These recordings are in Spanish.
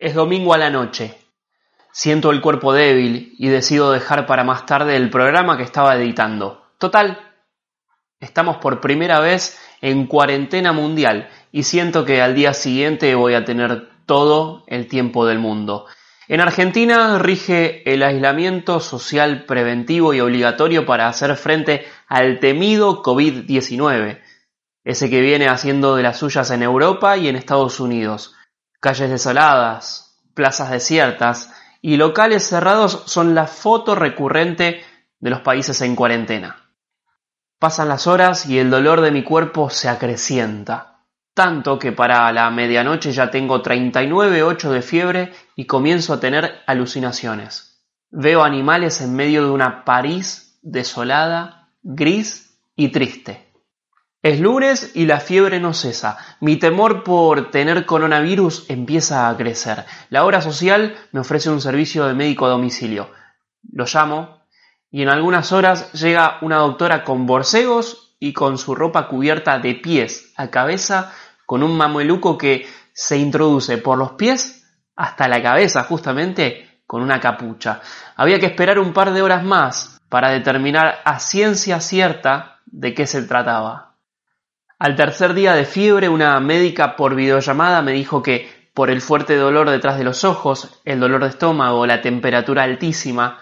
Es domingo a la noche. Siento el cuerpo débil y decido dejar para más tarde el programa que estaba editando. Total, estamos por primera vez en cuarentena mundial y siento que al día siguiente voy a tener todo el tiempo del mundo. En Argentina rige el aislamiento social preventivo y obligatorio para hacer frente al temido COVID-19, ese que viene haciendo de las suyas en Europa y en Estados Unidos. Calles desoladas, plazas desiertas y locales cerrados son la foto recurrente de los países en cuarentena. Pasan las horas y el dolor de mi cuerpo se acrecienta, tanto que para la medianoche ya tengo 39,8 de fiebre y comienzo a tener alucinaciones. Veo animales en medio de una París desolada, gris y triste. Es lunes y la fiebre no cesa. Mi temor por tener coronavirus empieza a crecer. La hora social me ofrece un servicio de médico a domicilio. Lo llamo y en algunas horas llega una doctora con borcegos y con su ropa cubierta de pies a cabeza con un mameluco que se introduce por los pies hasta la cabeza justamente con una capucha. Había que esperar un par de horas más para determinar a ciencia cierta de qué se trataba. Al tercer día de fiebre, una médica por videollamada me dijo que por el fuerte dolor detrás de los ojos, el dolor de estómago, la temperatura altísima,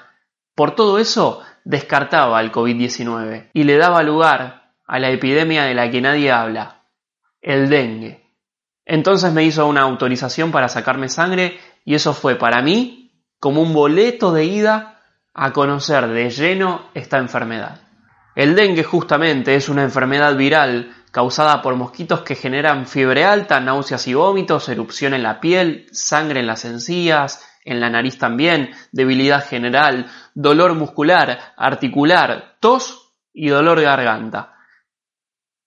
por todo eso descartaba el COVID-19 y le daba lugar a la epidemia de la que nadie habla, el dengue. Entonces me hizo una autorización para sacarme sangre y eso fue para mí como un boleto de ida a conocer de lleno esta enfermedad. El dengue justamente es una enfermedad viral causada por mosquitos que generan fiebre alta, náuseas y vómitos, erupción en la piel, sangre en las encías, en la nariz también, debilidad general, dolor muscular, articular, tos y dolor de garganta.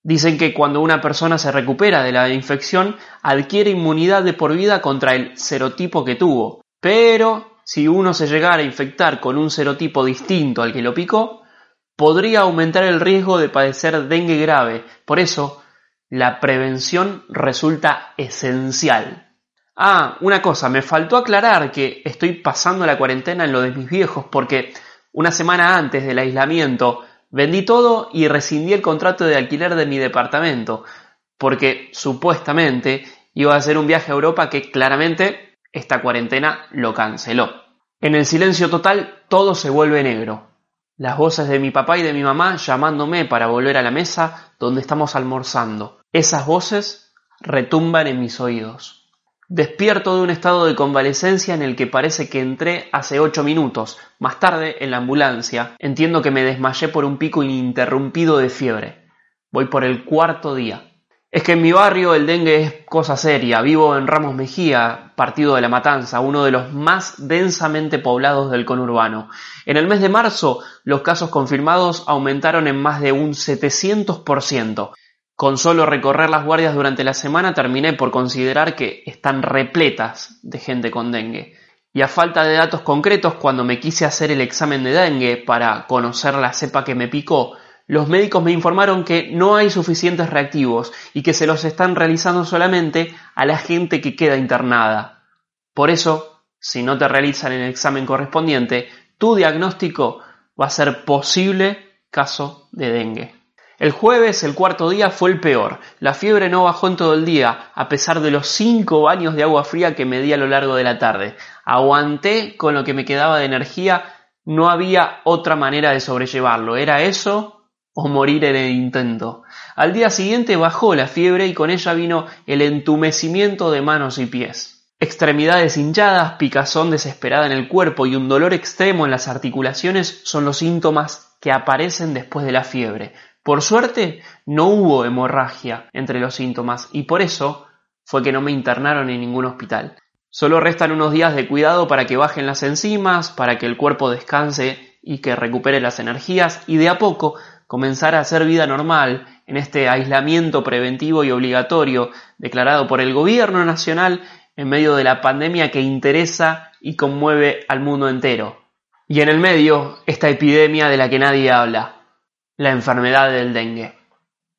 Dicen que cuando una persona se recupera de la infección adquiere inmunidad de por vida contra el serotipo que tuvo, pero si uno se llegara a infectar con un serotipo distinto al que lo picó, podría aumentar el riesgo de padecer dengue grave. Por eso, la prevención resulta esencial. Ah, una cosa, me faltó aclarar que estoy pasando la cuarentena en lo de mis viejos porque una semana antes del aislamiento vendí todo y rescindí el contrato de alquiler de mi departamento porque supuestamente iba a hacer un viaje a Europa que claramente esta cuarentena lo canceló. En el silencio total todo se vuelve negro las voces de mi papá y de mi mamá llamándome para volver a la mesa donde estamos almorzando. Esas voces retumban en mis oídos. Despierto de un estado de convalecencia en el que parece que entré hace ocho minutos. Más tarde, en la ambulancia, entiendo que me desmayé por un pico ininterrumpido de fiebre. Voy por el cuarto día. Es que en mi barrio el dengue es cosa seria. Vivo en Ramos Mejía, partido de La Matanza, uno de los más densamente poblados del conurbano. En el mes de marzo, los casos confirmados aumentaron en más de un 700%. Con solo recorrer las guardias durante la semana terminé por considerar que están repletas de gente con dengue. Y a falta de datos concretos, cuando me quise hacer el examen de dengue para conocer la cepa que me picó, los médicos me informaron que no hay suficientes reactivos y que se los están realizando solamente a la gente que queda internada. Por eso, si no te realizan el examen correspondiente, tu diagnóstico va a ser posible caso de dengue. El jueves, el cuarto día, fue el peor. La fiebre no bajó en todo el día, a pesar de los cinco baños de agua fría que me di a lo largo de la tarde. Aguanté con lo que me quedaba de energía, no había otra manera de sobrellevarlo. Era eso o morir en el intento. Al día siguiente bajó la fiebre y con ella vino el entumecimiento de manos y pies. Extremidades hinchadas, picazón desesperada en el cuerpo y un dolor extremo en las articulaciones son los síntomas que aparecen después de la fiebre. Por suerte, no hubo hemorragia entre los síntomas y por eso fue que no me internaron en ningún hospital. Solo restan unos días de cuidado para que bajen las enzimas, para que el cuerpo descanse y que recupere las energías y de a poco comenzar a hacer vida normal en este aislamiento preventivo y obligatorio declarado por el gobierno nacional en medio de la pandemia que interesa y conmueve al mundo entero. Y en el medio, esta epidemia de la que nadie habla, la enfermedad del dengue.